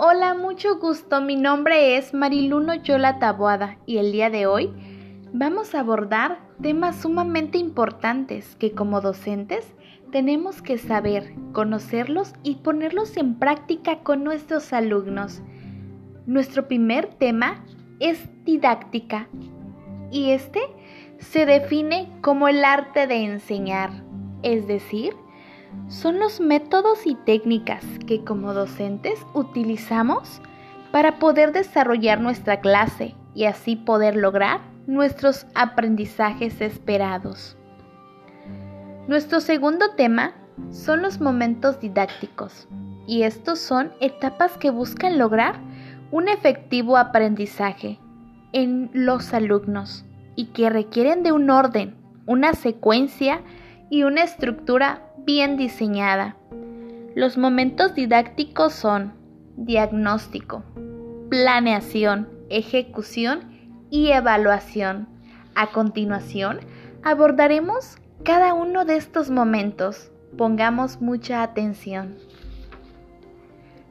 Hola, mucho gusto. Mi nombre es Mariluno Yola Taboada y el día de hoy vamos a abordar temas sumamente importantes que como docentes tenemos que saber, conocerlos y ponerlos en práctica con nuestros alumnos. Nuestro primer tema es didáctica y este se define como el arte de enseñar, es decir, son los métodos y técnicas que como docentes utilizamos para poder desarrollar nuestra clase y así poder lograr nuestros aprendizajes esperados. Nuestro segundo tema son los momentos didácticos y estos son etapas que buscan lograr un efectivo aprendizaje en los alumnos y que requieren de un orden, una secuencia y una estructura bien diseñada. Los momentos didácticos son diagnóstico, planeación, ejecución y evaluación. A continuación, abordaremos cada uno de estos momentos. Pongamos mucha atención.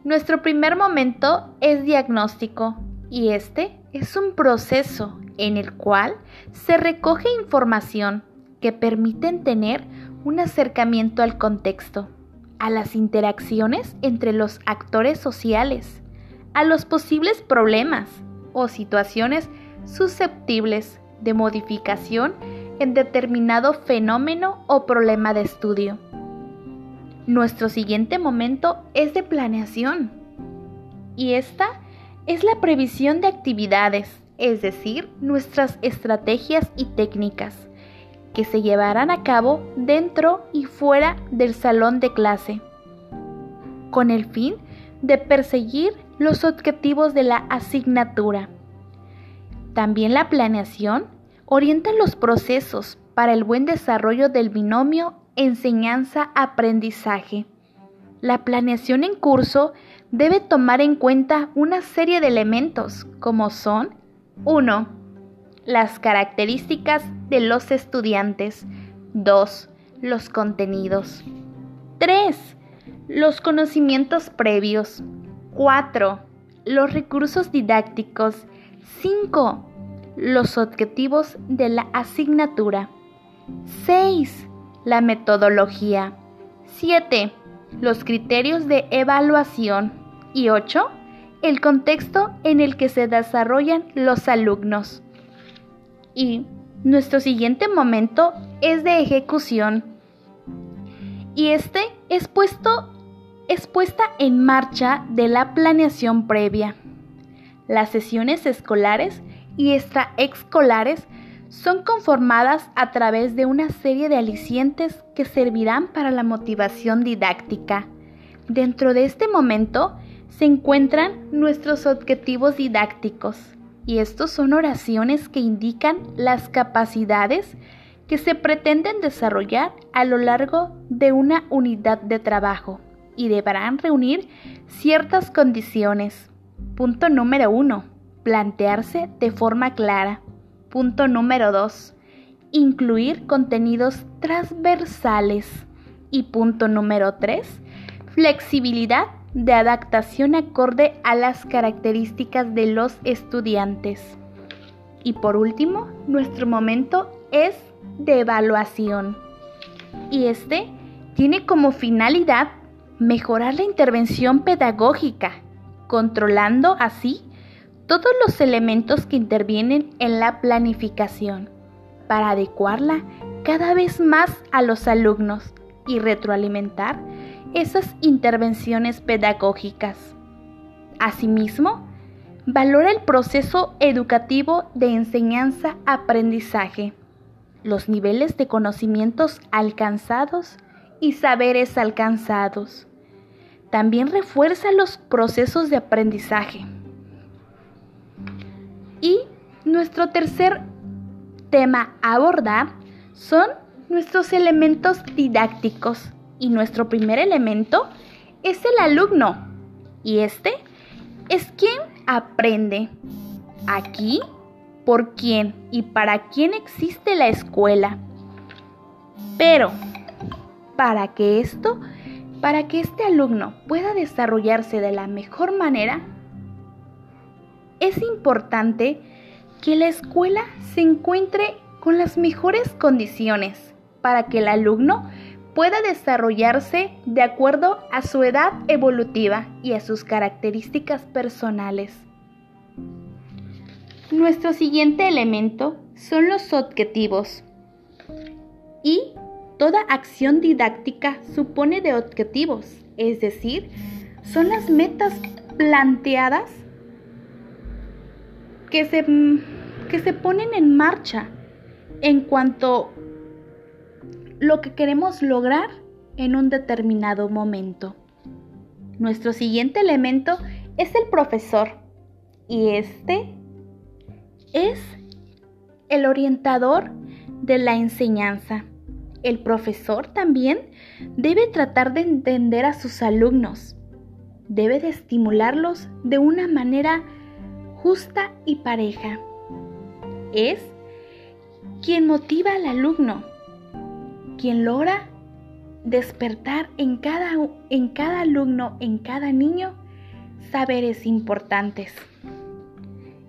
Nuestro primer momento es diagnóstico y este es un proceso en el cual se recoge información que permiten tener un acercamiento al contexto, a las interacciones entre los actores sociales, a los posibles problemas o situaciones susceptibles de modificación en determinado fenómeno o problema de estudio. Nuestro siguiente momento es de planeación y esta es la previsión de actividades, es decir, nuestras estrategias y técnicas que se llevarán a cabo dentro y fuera del salón de clase, con el fin de perseguir los objetivos de la asignatura. También la planeación orienta los procesos para el buen desarrollo del binomio enseñanza-aprendizaje. La planeación en curso debe tomar en cuenta una serie de elementos como son 1 las características de los estudiantes. 2. Los contenidos. 3. Los conocimientos previos. 4. Los recursos didácticos. 5. Los objetivos de la asignatura. 6. La metodología. 7. Los criterios de evaluación. Y 8. El contexto en el que se desarrollan los alumnos. Y nuestro siguiente momento es de ejecución. Y este es puesto es puesta en marcha de la planeación previa. Las sesiones escolares y extraescolares son conformadas a través de una serie de alicientes que servirán para la motivación didáctica. Dentro de este momento se encuentran nuestros objetivos didácticos, y estos son oraciones que indican las capacidades que se pretenden desarrollar a lo largo de una unidad de trabajo y deberán reunir ciertas condiciones. Punto número uno, plantearse de forma clara. Punto número dos, incluir contenidos transversales. Y punto número tres, flexibilidad de adaptación acorde a las características de los estudiantes. Y por último, nuestro momento es de evaluación. Y este tiene como finalidad mejorar la intervención pedagógica, controlando así todos los elementos que intervienen en la planificación, para adecuarla cada vez más a los alumnos y retroalimentar esas intervenciones pedagógicas. Asimismo, valora el proceso educativo de enseñanza-aprendizaje, los niveles de conocimientos alcanzados y saberes alcanzados. También refuerza los procesos de aprendizaje. Y nuestro tercer tema a abordar son nuestros elementos didácticos y nuestro primer elemento es el alumno. Y este es quien aprende. Aquí, por quién y para quién existe la escuela. Pero, para que esto Para que este alumno pueda desarrollarse de la mejor manera, es importante que la escuela se encuentre con las mejores condiciones para que el alumno pueda desarrollarse de acuerdo a su edad evolutiva y a sus características personales. Nuestro siguiente elemento son los objetivos. Y toda acción didáctica supone de objetivos, es decir, son las metas planteadas que se, que se ponen en marcha en cuanto lo que queremos lograr en un determinado momento. Nuestro siguiente elemento es el profesor y este es el orientador de la enseñanza. El profesor también debe tratar de entender a sus alumnos, debe de estimularlos de una manera justa y pareja. Es quien motiva al alumno, quien logra despertar en cada, en cada alumno, en cada niño, saberes importantes.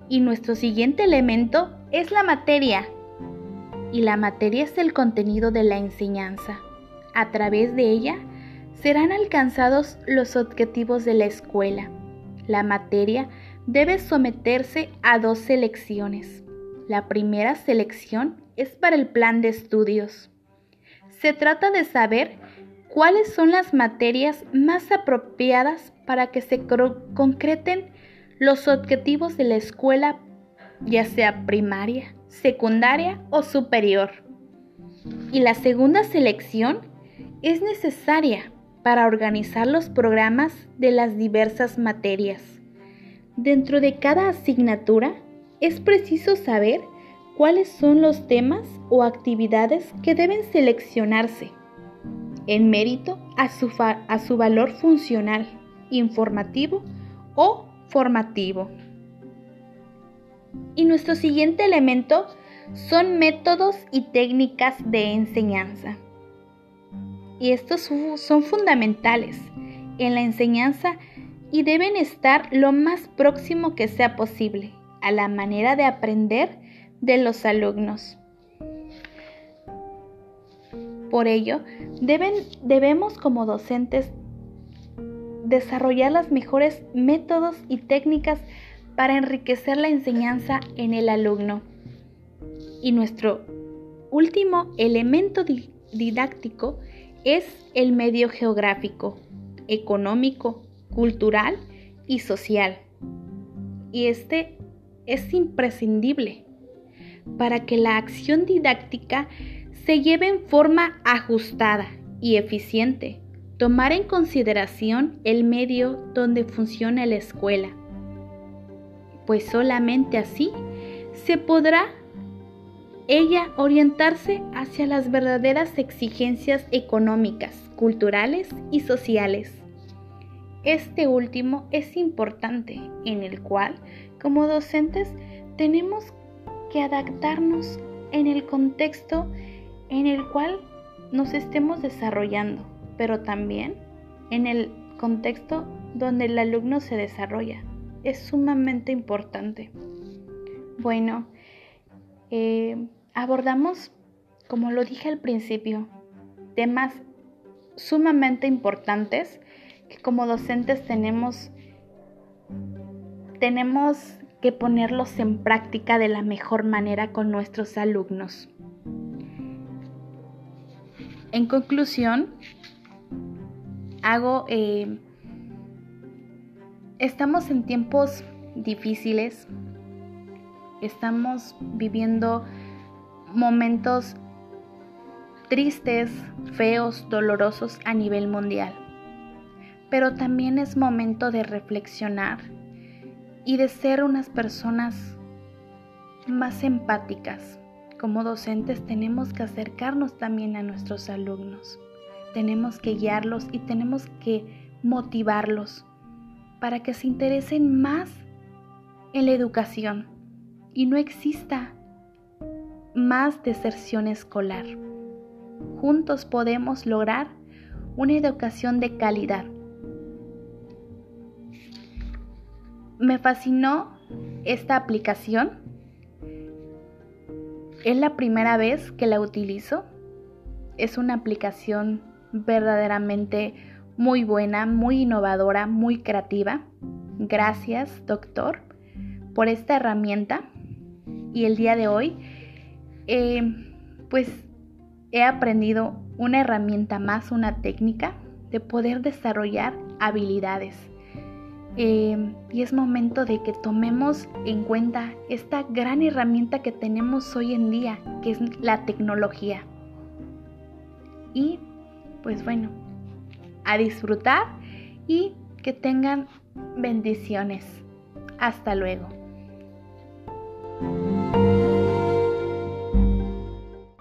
Y nuestro siguiente elemento es la materia. Y la materia es el contenido de la enseñanza. A través de ella serán alcanzados los objetivos de la escuela. La materia debe someterse a dos selecciones. La primera selección es para el plan de estudios. Se trata de saber cuáles son las materias más apropiadas para que se concreten los objetivos de la escuela, ya sea primaria, secundaria o superior. Y la segunda selección es necesaria para organizar los programas de las diversas materias. Dentro de cada asignatura es preciso saber cuáles son los temas o actividades que deben seleccionarse en mérito a su, a su valor funcional, informativo o formativo. Y nuestro siguiente elemento son métodos y técnicas de enseñanza. Y estos son fundamentales en la enseñanza y deben estar lo más próximo que sea posible a la manera de aprender de los alumnos. Por ello, deben, debemos como docentes desarrollar los mejores métodos y técnicas para enriquecer la enseñanza en el alumno. Y nuestro último elemento didáctico es el medio geográfico, económico, cultural y social. Y este es imprescindible para que la acción didáctica se lleve en forma ajustada y eficiente tomar en consideración el medio donde funciona la escuela, pues solamente así se podrá ella orientarse hacia las verdaderas exigencias económicas, culturales y sociales. Este último es importante, en el cual, como docentes, tenemos que adaptarnos en el contexto en el cual nos estemos desarrollando pero también en el contexto donde el alumno se desarrolla. Es sumamente importante. Bueno, eh, abordamos, como lo dije al principio, temas sumamente importantes que como docentes tenemos, tenemos que ponerlos en práctica de la mejor manera con nuestros alumnos. En conclusión, hago... Eh, estamos en tiempos difíciles, estamos viviendo momentos tristes, feos, dolorosos a nivel mundial. Pero también es momento de reflexionar y de ser unas personas más empáticas. Como docentes tenemos que acercarnos también a nuestros alumnos tenemos que guiarlos y tenemos que motivarlos para que se interesen más en la educación y no exista más deserción escolar. Juntos podemos lograr una educación de calidad. Me fascinó esta aplicación. Es la primera vez que la utilizo. Es una aplicación verdaderamente muy buena, muy innovadora, muy creativa. Gracias, doctor, por esta herramienta. Y el día de hoy, eh, pues he aprendido una herramienta más, una técnica de poder desarrollar habilidades. Eh, y es momento de que tomemos en cuenta esta gran herramienta que tenemos hoy en día, que es la tecnología. Y pues bueno, a disfrutar y que tengan bendiciones. Hasta luego.